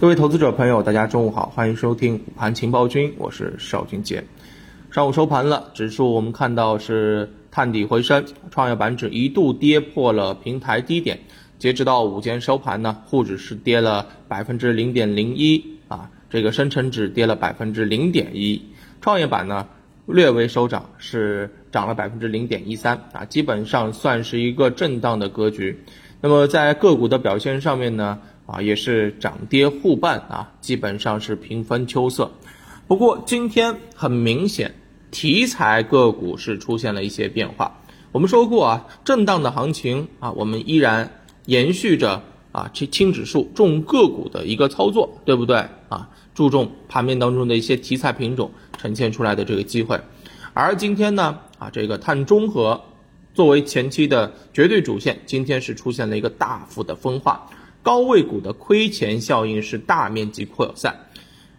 各位投资者朋友，大家中午好，欢迎收听午盘情报君，我是邵军杰。上午收盘了，指数我们看到是探底回升，创业板指一度跌破了平台低点。截止到午间收盘呢，沪指是跌了百分之零点零一啊，这个深成指跌了百分之零点一，创业板呢略微收涨，是涨了百分之零点一三啊，基本上算是一个震荡的格局。那么在个股的表现上面呢？啊，也是涨跌互半啊，基本上是平分秋色。不过今天很明显，题材个股是出现了一些变化。我们说过啊，震荡的行情啊，我们依然延续着啊，轻轻指数重个股的一个操作，对不对啊？注重盘面当中的一些题材品种呈现出来的这个机会。而今天呢，啊，这个碳中和作为前期的绝对主线，今天是出现了一个大幅的分化。高位股的亏钱效应是大面积扩散，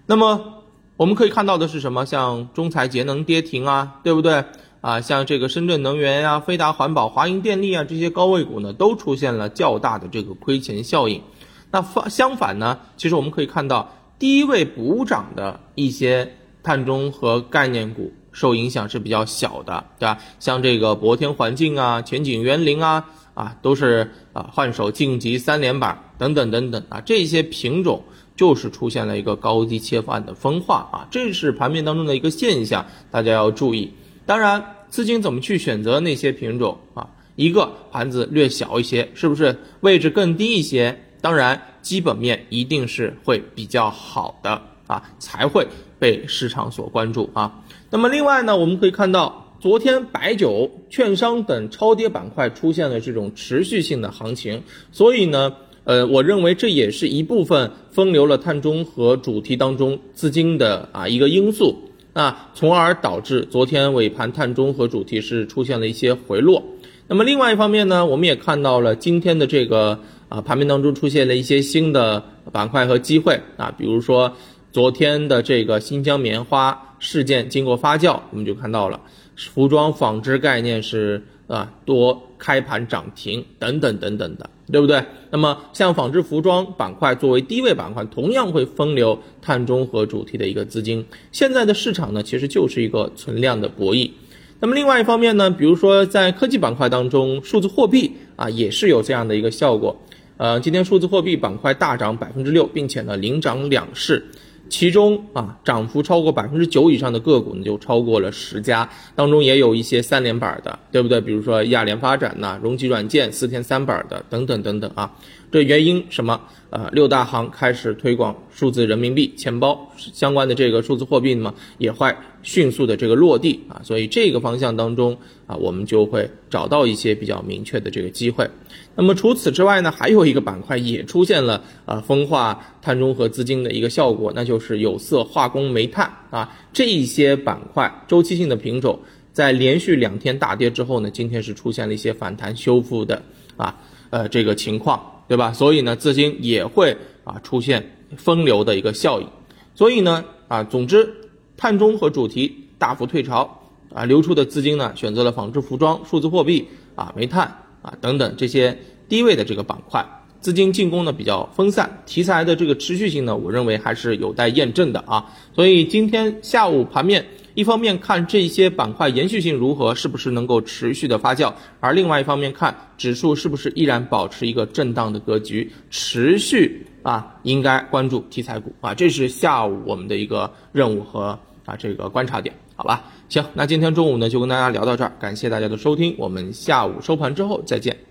那么我们可以看到的是什么？像中材节能跌停啊，对不对啊？像这个深圳能源呀、飞达环保、华银电力啊这些高位股呢，都出现了较大的这个亏钱效应。那反相反呢，其实我们可以看到低位补涨的一些碳中和概念股受影响是比较小的，对吧？像这个博天环境啊、前景园林啊。啊，都是啊换手晋级三连板等等等等啊，这些品种就是出现了一个高低切换的分化啊，这是盘面当中的一个现象，大家要注意。当然，资金怎么去选择那些品种啊？一个盘子略小一些，是不是位置更低一些？当然，基本面一定是会比较好的啊，才会被市场所关注啊。那么另外呢，我们可以看到。昨天白酒、券商等超跌板块出现了这种持续性的行情，所以呢，呃，我认为这也是一部分分流了碳中和主题当中资金的啊一个因素啊，从而导致昨天尾盘碳中和主题是出现了一些回落。那么另外一方面呢，我们也看到了今天的这个啊盘面当中出现了一些新的板块和机会啊，比如说昨天的这个新疆棉花事件经过发酵，我们就看到了。服装纺织概念是啊多开盘涨停等等等等的，对不对？那么像纺织服装板块作为低位板块，同样会分流碳中和主题的一个资金。现在的市场呢，其实就是一个存量的博弈。那么另外一方面呢，比如说在科技板块当中，数字货币啊也是有这样的一个效果。呃，今天数字货币板块大涨百分之六，并且呢领涨两市。其中啊，涨幅超过百分之九以上的个股呢，就超过了十家，当中也有一些三连板的，对不对？比如说亚联发展呐、荣基软件四天三板的等等等等啊。这原因什么？呃，六大行开始推广数字人民币钱包相关的这个数字货币嘛，也会迅速的这个落地啊，所以这个方向当中啊，我们就会找到一些比较明确的这个机会。那么除此之外呢，还有一个板块也出现了啊分化碳中和资金的一个效果，那就是有色、化工、煤炭啊这一些板块周期性的品种，在连续两天大跌之后呢，今天是出现了一些反弹修复的啊呃这个情况。对吧？所以呢，资金也会啊出现分流的一个效应。所以呢，啊，总之，碳中和主题大幅退潮啊，流出的资金呢，选择了纺织服装、数字货币啊、煤炭啊等等这些低位的这个板块，资金进攻呢比较分散，题材的这个持续性呢，我认为还是有待验证的啊。所以今天下午盘面。一方面看这些板块延续性如何，是不是能够持续的发酵；而另外一方面看指数是不是依然保持一个震荡的格局，持续啊，应该关注题材股啊，这是下午我们的一个任务和啊这个观察点，好吧？行，那今天中午呢就跟大家聊到这儿，感谢大家的收听，我们下午收盘之后再见。